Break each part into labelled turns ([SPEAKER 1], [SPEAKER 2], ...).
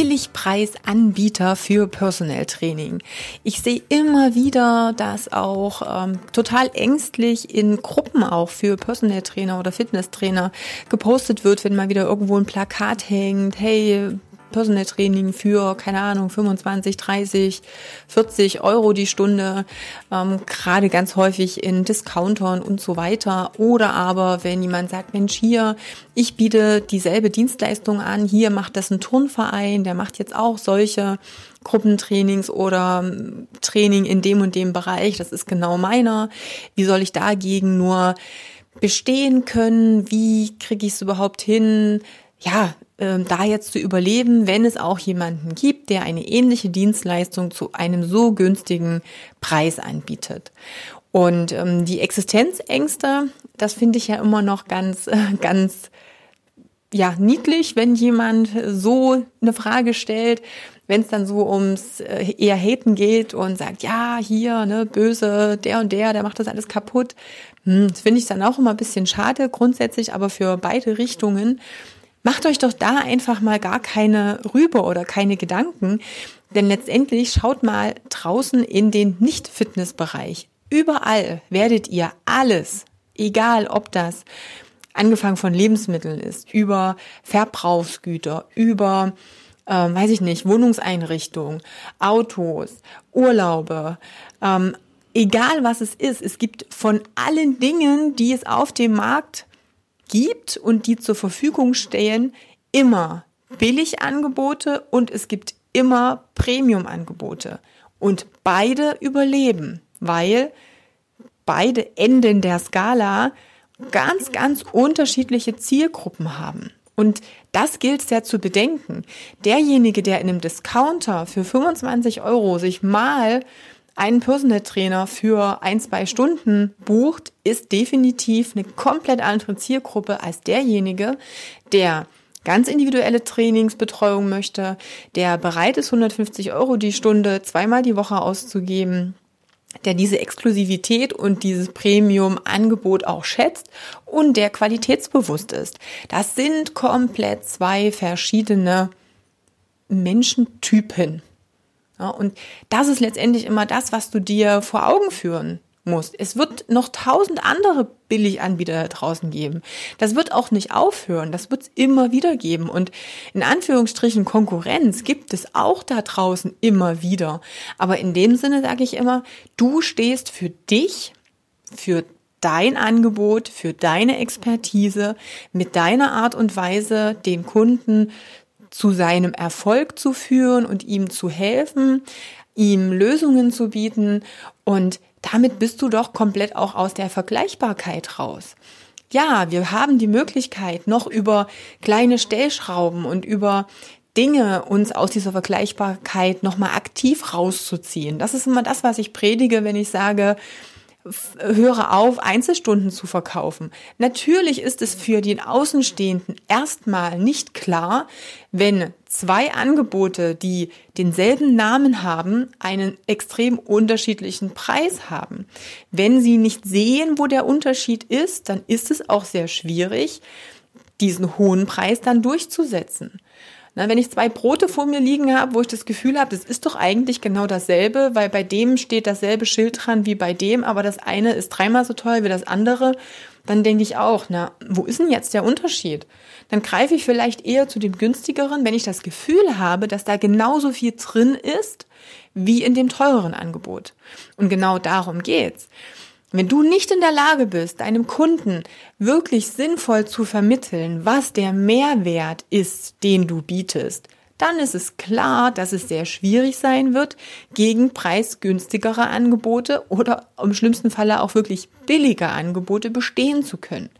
[SPEAKER 1] Billigpreisanbieter für Personal. Ich sehe immer wieder, dass auch ähm, total ängstlich in Gruppen auch für Personal oder Fitnesstrainer gepostet wird, wenn mal wieder irgendwo ein Plakat hängt, hey, Personal Training für, keine Ahnung, 25, 30, 40 Euro die Stunde, ähm, gerade ganz häufig in Discountern und so weiter. Oder aber, wenn jemand sagt, Mensch, hier, ich biete dieselbe Dienstleistung an, hier macht das ein Turnverein, der macht jetzt auch solche Gruppentrainings oder ähm, Training in dem und dem Bereich, das ist genau meiner. Wie soll ich dagegen nur bestehen können? Wie kriege ich es überhaupt hin? Ja, ähm, da jetzt zu überleben, wenn es auch jemanden gibt, der eine ähnliche Dienstleistung zu einem so günstigen Preis anbietet. Und ähm, die Existenzängste, das finde ich ja immer noch ganz, ganz ja, niedlich, wenn jemand so eine Frage stellt, wenn es dann so ums äh, eher Haten geht und sagt, ja, hier, ne, böse, der und der, der macht das alles kaputt. Hm, das finde ich dann auch immer ein bisschen schade, grundsätzlich, aber für beide Richtungen. Macht euch doch da einfach mal gar keine Rübe oder keine Gedanken, denn letztendlich schaut mal draußen in den Nicht-Fitness-Bereich. Überall werdet ihr alles, egal ob das angefangen von Lebensmitteln ist, über Verbrauchsgüter, über, äh, weiß ich nicht, Wohnungseinrichtungen, Autos, Urlaube, ähm, egal was es ist, es gibt von allen Dingen, die es auf dem Markt gibt und die zur Verfügung stehen, immer Billigangebote und es gibt immer Premiumangebote. Und beide überleben, weil beide Enden der Skala ganz, ganz unterschiedliche Zielgruppen haben. Und das gilt sehr zu bedenken. Derjenige, der in einem Discounter für 25 Euro sich mal einen Personal Trainer für ein, zwei Stunden bucht, ist definitiv eine komplett andere Zielgruppe als derjenige, der ganz individuelle Trainingsbetreuung möchte, der bereit ist, 150 Euro die Stunde zweimal die Woche auszugeben, der diese Exklusivität und dieses Premium-Angebot auch schätzt und der qualitätsbewusst ist. Das sind komplett zwei verschiedene Menschentypen. Ja, und das ist letztendlich immer das, was du dir vor Augen führen musst. Es wird noch tausend andere Billiganbieter da draußen geben. Das wird auch nicht aufhören. Das wird es immer wieder geben. Und in Anführungsstrichen Konkurrenz gibt es auch da draußen immer wieder. Aber in dem Sinne sage ich immer, du stehst für dich, für dein Angebot, für deine Expertise, mit deiner Art und Weise den Kunden zu seinem Erfolg zu führen und ihm zu helfen, ihm Lösungen zu bieten und damit bist du doch komplett auch aus der Vergleichbarkeit raus. Ja, wir haben die Möglichkeit, noch über kleine Stellschrauben und über Dinge uns aus dieser Vergleichbarkeit nochmal aktiv rauszuziehen. Das ist immer das, was ich predige, wenn ich sage, höre auf, Einzelstunden zu verkaufen. Natürlich ist es für den Außenstehenden erstmal nicht klar, wenn zwei Angebote, die denselben Namen haben, einen extrem unterschiedlichen Preis haben. Wenn sie nicht sehen, wo der Unterschied ist, dann ist es auch sehr schwierig, diesen hohen Preis dann durchzusetzen. Na, wenn ich zwei Brote vor mir liegen habe, wo ich das Gefühl habe, das ist doch eigentlich genau dasselbe, weil bei dem steht dasselbe Schild dran wie bei dem, aber das eine ist dreimal so teuer wie das andere, dann denke ich auch, na, wo ist denn jetzt der Unterschied? Dann greife ich vielleicht eher zu dem günstigeren, wenn ich das Gefühl habe, dass da genauso viel drin ist wie in dem teureren Angebot. Und genau darum geht's. Wenn du nicht in der Lage bist, deinem Kunden wirklich sinnvoll zu vermitteln, was der Mehrwert ist, den du bietest, dann ist es klar, dass es sehr schwierig sein wird, gegen preisgünstigere Angebote oder im schlimmsten Falle auch wirklich billige Angebote bestehen zu können.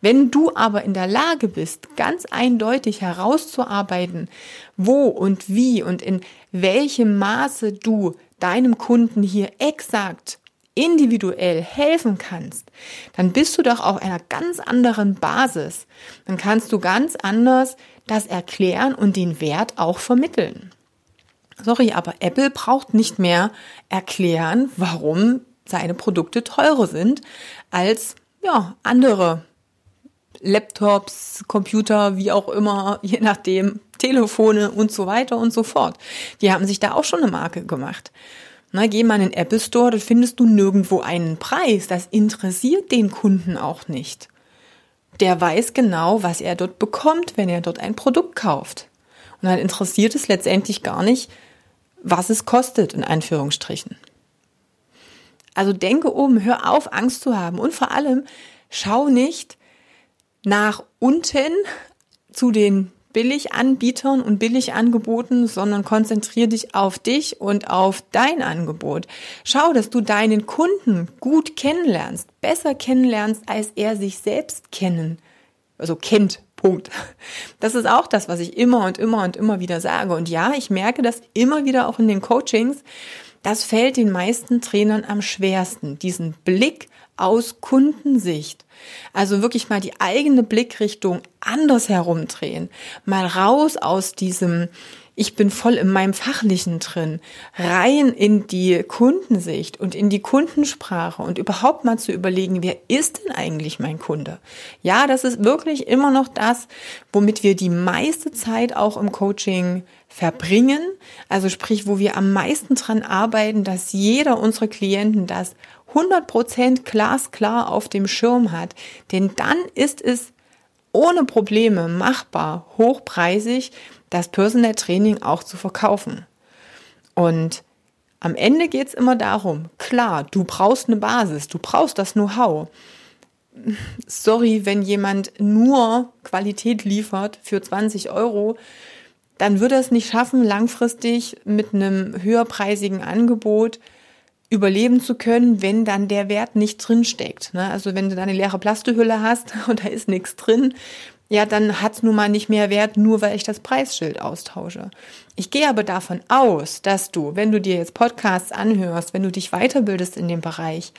[SPEAKER 1] Wenn du aber in der Lage bist, ganz eindeutig herauszuarbeiten, wo und wie und in welchem Maße du deinem Kunden hier exakt individuell helfen kannst, dann bist du doch auf einer ganz anderen Basis. Dann kannst du ganz anders das erklären und den Wert auch vermitteln. Sorry, aber Apple braucht nicht mehr erklären, warum seine Produkte teurer sind als ja, andere Laptops, Computer, wie auch immer, je nachdem, Telefone und so weiter und so fort. Die haben sich da auch schon eine Marke gemacht. Na, geh mal in den Apple Store, da findest du nirgendwo einen Preis. Das interessiert den Kunden auch nicht. Der weiß genau, was er dort bekommt, wenn er dort ein Produkt kauft. Und dann interessiert es letztendlich gar nicht, was es kostet, in Anführungsstrichen. Also denke um, hör auf, Angst zu haben und vor allem schau nicht nach unten zu den Billiganbietern und Billigangeboten, sondern konzentriere dich auf dich und auf dein Angebot. Schau, dass du deinen Kunden gut kennenlernst, besser kennenlernst, als er sich selbst kennen, also kennt. Punkt. Das ist auch das, was ich immer und immer und immer wieder sage. Und ja, ich merke das immer wieder auch in den Coachings. Das fällt den meisten Trainern am schwersten, diesen Blick aus Kundensicht. Also wirklich mal die eigene Blickrichtung anders herumdrehen, mal raus aus diesem ich bin voll in meinem Fachlichen drin, rein in die Kundensicht und in die Kundensprache und überhaupt mal zu überlegen, wer ist denn eigentlich mein Kunde? Ja, das ist wirklich immer noch das, womit wir die meiste Zeit auch im Coaching verbringen. Also sprich, wo wir am meisten dran arbeiten, dass jeder unserer Klienten das 100% glasklar auf dem Schirm hat. Denn dann ist es ohne Probleme machbar, hochpreisig, das Personal Training auch zu verkaufen. Und am Ende geht es immer darum, klar, du brauchst eine Basis, du brauchst das Know-how. Sorry, wenn jemand nur Qualität liefert für 20 Euro, dann wird er es nicht schaffen, langfristig mit einem höherpreisigen Angebot überleben zu können, wenn dann der Wert nicht drin steckt. Ne? Also wenn du da eine leere Plastehülle hast und da ist nichts drin, ja, dann hat's nun mal nicht mehr Wert, nur weil ich das Preisschild austausche. Ich gehe aber davon aus, dass du, wenn du dir jetzt Podcasts anhörst, wenn du dich weiterbildest in dem Bereich,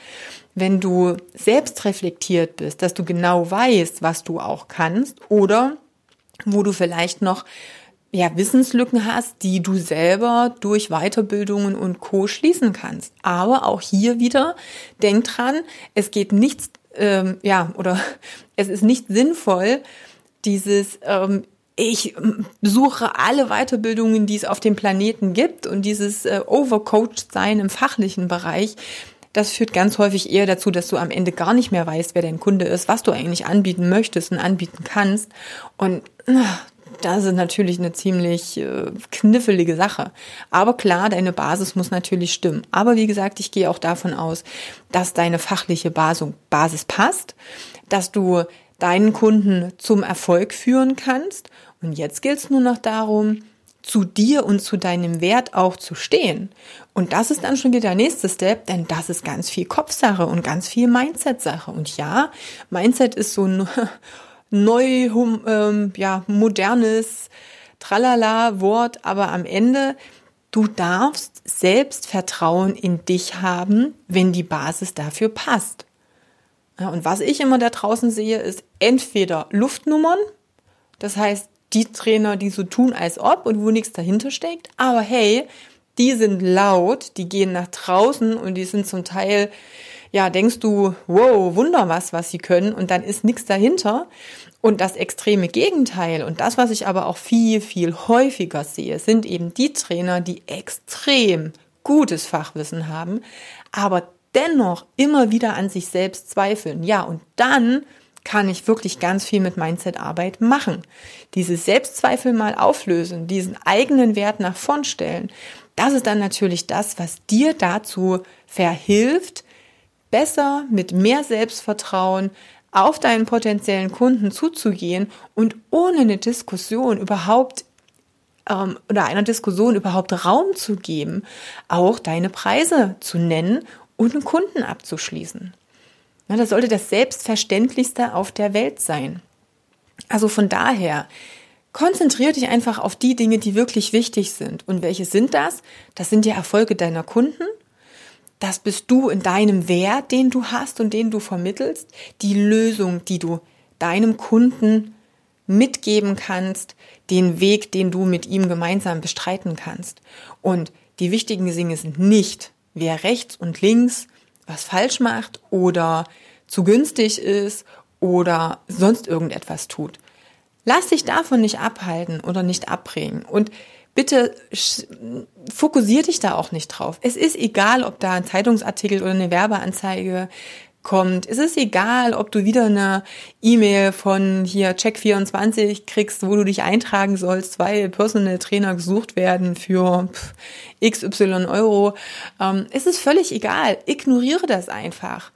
[SPEAKER 1] wenn du selbst reflektiert bist, dass du genau weißt, was du auch kannst oder wo du vielleicht noch ja, Wissenslücken hast, die du selber durch Weiterbildungen und Co. schließen kannst. Aber auch hier wieder, denk dran, es geht nichts, ähm, ja, oder es ist nicht sinnvoll, dieses, ähm, ich suche alle Weiterbildungen, die es auf dem Planeten gibt und dieses äh, Overcoached sein im fachlichen Bereich, das führt ganz häufig eher dazu, dass du am Ende gar nicht mehr weißt, wer dein Kunde ist, was du eigentlich anbieten möchtest und anbieten kannst. Und das ist natürlich eine ziemlich äh, kniffelige Sache. Aber klar, deine Basis muss natürlich stimmen. Aber wie gesagt, ich gehe auch davon aus, dass deine fachliche Basis, passt, dass du deinen Kunden zum Erfolg führen kannst. Und jetzt gilt es nur noch darum, zu dir und zu deinem Wert auch zu stehen. Und das ist dann schon wieder der nächste Step, denn das ist ganz viel Kopfsache und ganz viel Mindset-Sache. Und ja, Mindset ist so ein neu, ähm, ja, modernes Tralala-Wort, aber am Ende, du darfst Selbstvertrauen in dich haben, wenn die Basis dafür passt. Ja, und was ich immer da draußen sehe, ist entweder Luftnummern, das heißt die Trainer, die so tun, als ob und wo nichts dahinter steckt, aber hey, die sind laut, die gehen nach draußen und die sind zum Teil, ja, denkst du, wow, wunder was, was sie können und dann ist nichts dahinter. Und das extreme Gegenteil und das, was ich aber auch viel, viel häufiger sehe, sind eben die Trainer, die extrem gutes Fachwissen haben, aber dennoch immer wieder an sich selbst zweifeln. Ja, und dann kann ich wirklich ganz viel mit Mindset-Arbeit machen. Diese Selbstzweifel mal auflösen, diesen eigenen Wert nach vorn stellen. Das ist dann natürlich das, was dir dazu verhilft, besser mit mehr Selbstvertrauen auf deinen potenziellen Kunden zuzugehen und ohne eine Diskussion überhaupt ähm, oder einer Diskussion überhaupt Raum zu geben, auch deine Preise zu nennen und einen Kunden abzuschließen. Ja, das sollte das Selbstverständlichste auf der Welt sein. Also von daher, konzentriere dich einfach auf die Dinge, die wirklich wichtig sind. Und welche sind das? Das sind die Erfolge deiner Kunden. Das bist du in deinem Wert, den du hast und den du vermittelst, die Lösung, die du deinem Kunden mitgeben kannst, den Weg, den du mit ihm gemeinsam bestreiten kannst. Und die wichtigen Dinge sind nicht, wer rechts und links was falsch macht oder zu günstig ist oder sonst irgendetwas tut. Lass dich davon nicht abhalten oder nicht abbringen. Und bitte fokussier dich da auch nicht drauf. Es ist egal, ob da ein Zeitungsartikel oder eine Werbeanzeige kommt. Es ist egal, ob du wieder eine E-Mail von hier Check24 kriegst, wo du dich eintragen sollst, weil Personal Trainer gesucht werden für XY Euro. Ähm, es ist völlig egal. Ignoriere das einfach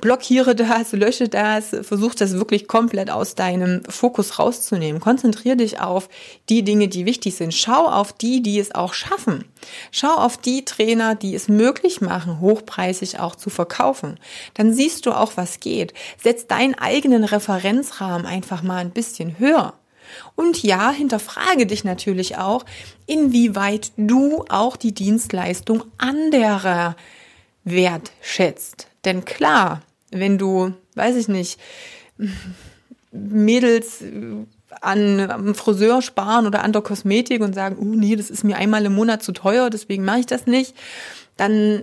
[SPEAKER 1] blockiere das, lösche das, versuch das wirklich komplett aus deinem Fokus rauszunehmen. Konzentriere dich auf die Dinge, die wichtig sind. Schau auf die, die es auch schaffen. Schau auf die Trainer, die es möglich machen, hochpreisig auch zu verkaufen. Dann siehst du auch, was geht. Setz deinen eigenen Referenzrahmen einfach mal ein bisschen höher. Und ja, hinterfrage dich natürlich auch, inwieweit du auch die Dienstleistung anderer wertschätzt. Denn klar, wenn du, weiß ich nicht, Mädels an am Friseur sparen oder an der Kosmetik und sagen, oh nee, das ist mir einmal im Monat zu teuer, deswegen mache ich das nicht, dann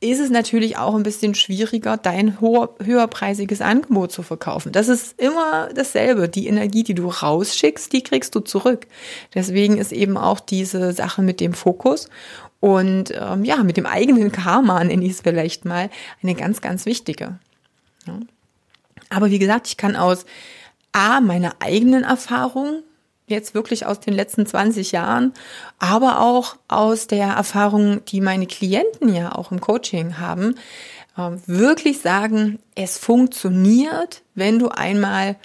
[SPEAKER 1] ist es natürlich auch ein bisschen schwieriger, dein höherpreisiges Angebot zu verkaufen. Das ist immer dasselbe. Die Energie, die du rausschickst, die kriegst du zurück. Deswegen ist eben auch diese Sache mit dem Fokus und ähm, ja, mit dem eigenen Karma, nenne ich es vielleicht mal, eine ganz, ganz wichtige. Aber wie gesagt, ich kann aus A, meiner eigenen Erfahrung, jetzt wirklich aus den letzten 20 Jahren, aber auch aus der Erfahrung, die meine Klienten ja auch im Coaching haben, ähm, wirklich sagen, es funktioniert, wenn du einmal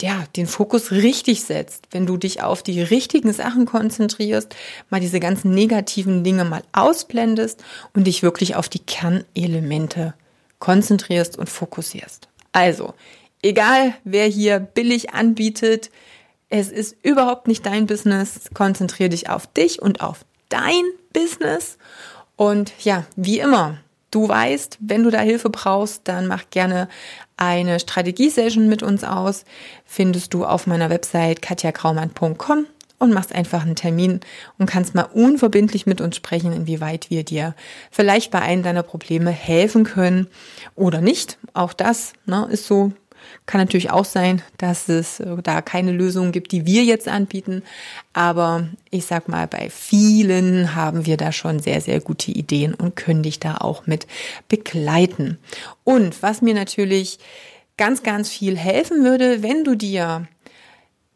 [SPEAKER 1] ja, den Fokus richtig setzt, wenn du dich auf die richtigen Sachen konzentrierst, mal diese ganzen negativen Dinge mal ausblendest und dich wirklich auf die Kernelemente konzentrierst und fokussierst. Also, egal wer hier billig anbietet, es ist überhaupt nicht dein Business. Konzentriere dich auf dich und auf dein Business. Und ja, wie immer, du weißt, wenn du da Hilfe brauchst, dann mach gerne eine Strategiesession mit uns aus. Findest du auf meiner Website katjakraumann.com und machst einfach einen Termin und kannst mal unverbindlich mit uns sprechen, inwieweit wir dir vielleicht bei einem deiner Probleme helfen können oder nicht. Auch das ne, ist so. Kann natürlich auch sein, dass es äh, da keine Lösung gibt, die wir jetzt anbieten. Aber ich sag mal, bei vielen haben wir da schon sehr, sehr gute Ideen und können dich da auch mit begleiten. Und was mir natürlich ganz, ganz viel helfen würde, wenn du dir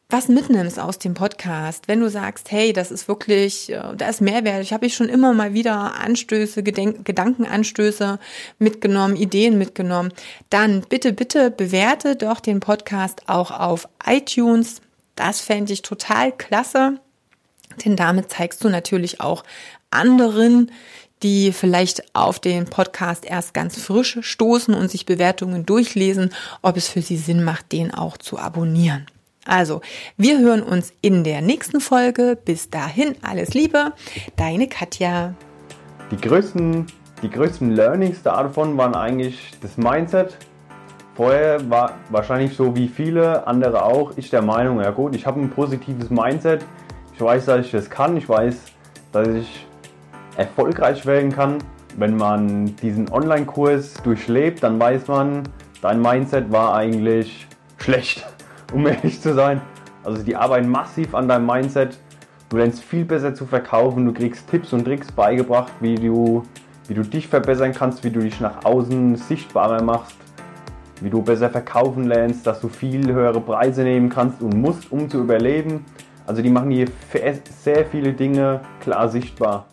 [SPEAKER 1] was mitnimmst aus dem Podcast, wenn du sagst, hey, das ist wirklich, äh, da ist Mehrwert. Ich habe ich schon immer mal wieder Anstöße, Gedenk Gedankenanstöße mitgenommen, Ideen mitgenommen, dann bitte, bitte bewerte doch den Podcast auch auf iTunes. Das fände ich total klasse, denn damit zeigst du natürlich auch anderen, die vielleicht auf den Podcast erst ganz frisch stoßen und sich Bewertungen durchlesen, ob es für sie Sinn macht, den auch zu abonnieren. Also, wir hören uns in der nächsten Folge. Bis dahin, alles Liebe, deine Katja.
[SPEAKER 2] Die größten, die größten Learnings davon waren eigentlich das Mindset. Vorher war wahrscheinlich so wie viele andere auch, ich der Meinung, ja gut, ich habe ein positives Mindset. Ich weiß, dass ich das kann. Ich weiß, dass ich erfolgreich werden kann. Wenn man diesen Online-Kurs durchlebt, dann weiß man, dein Mindset war eigentlich schlecht um ehrlich zu sein. Also die arbeiten massiv an deinem Mindset. Du lernst viel besser zu verkaufen, du kriegst Tipps und Tricks beigebracht, wie du, wie du dich verbessern kannst, wie du dich nach außen sichtbarer machst, wie du besser verkaufen lernst, dass du viel höhere Preise nehmen kannst und musst, um zu überleben. Also die machen hier sehr viele Dinge klar sichtbar.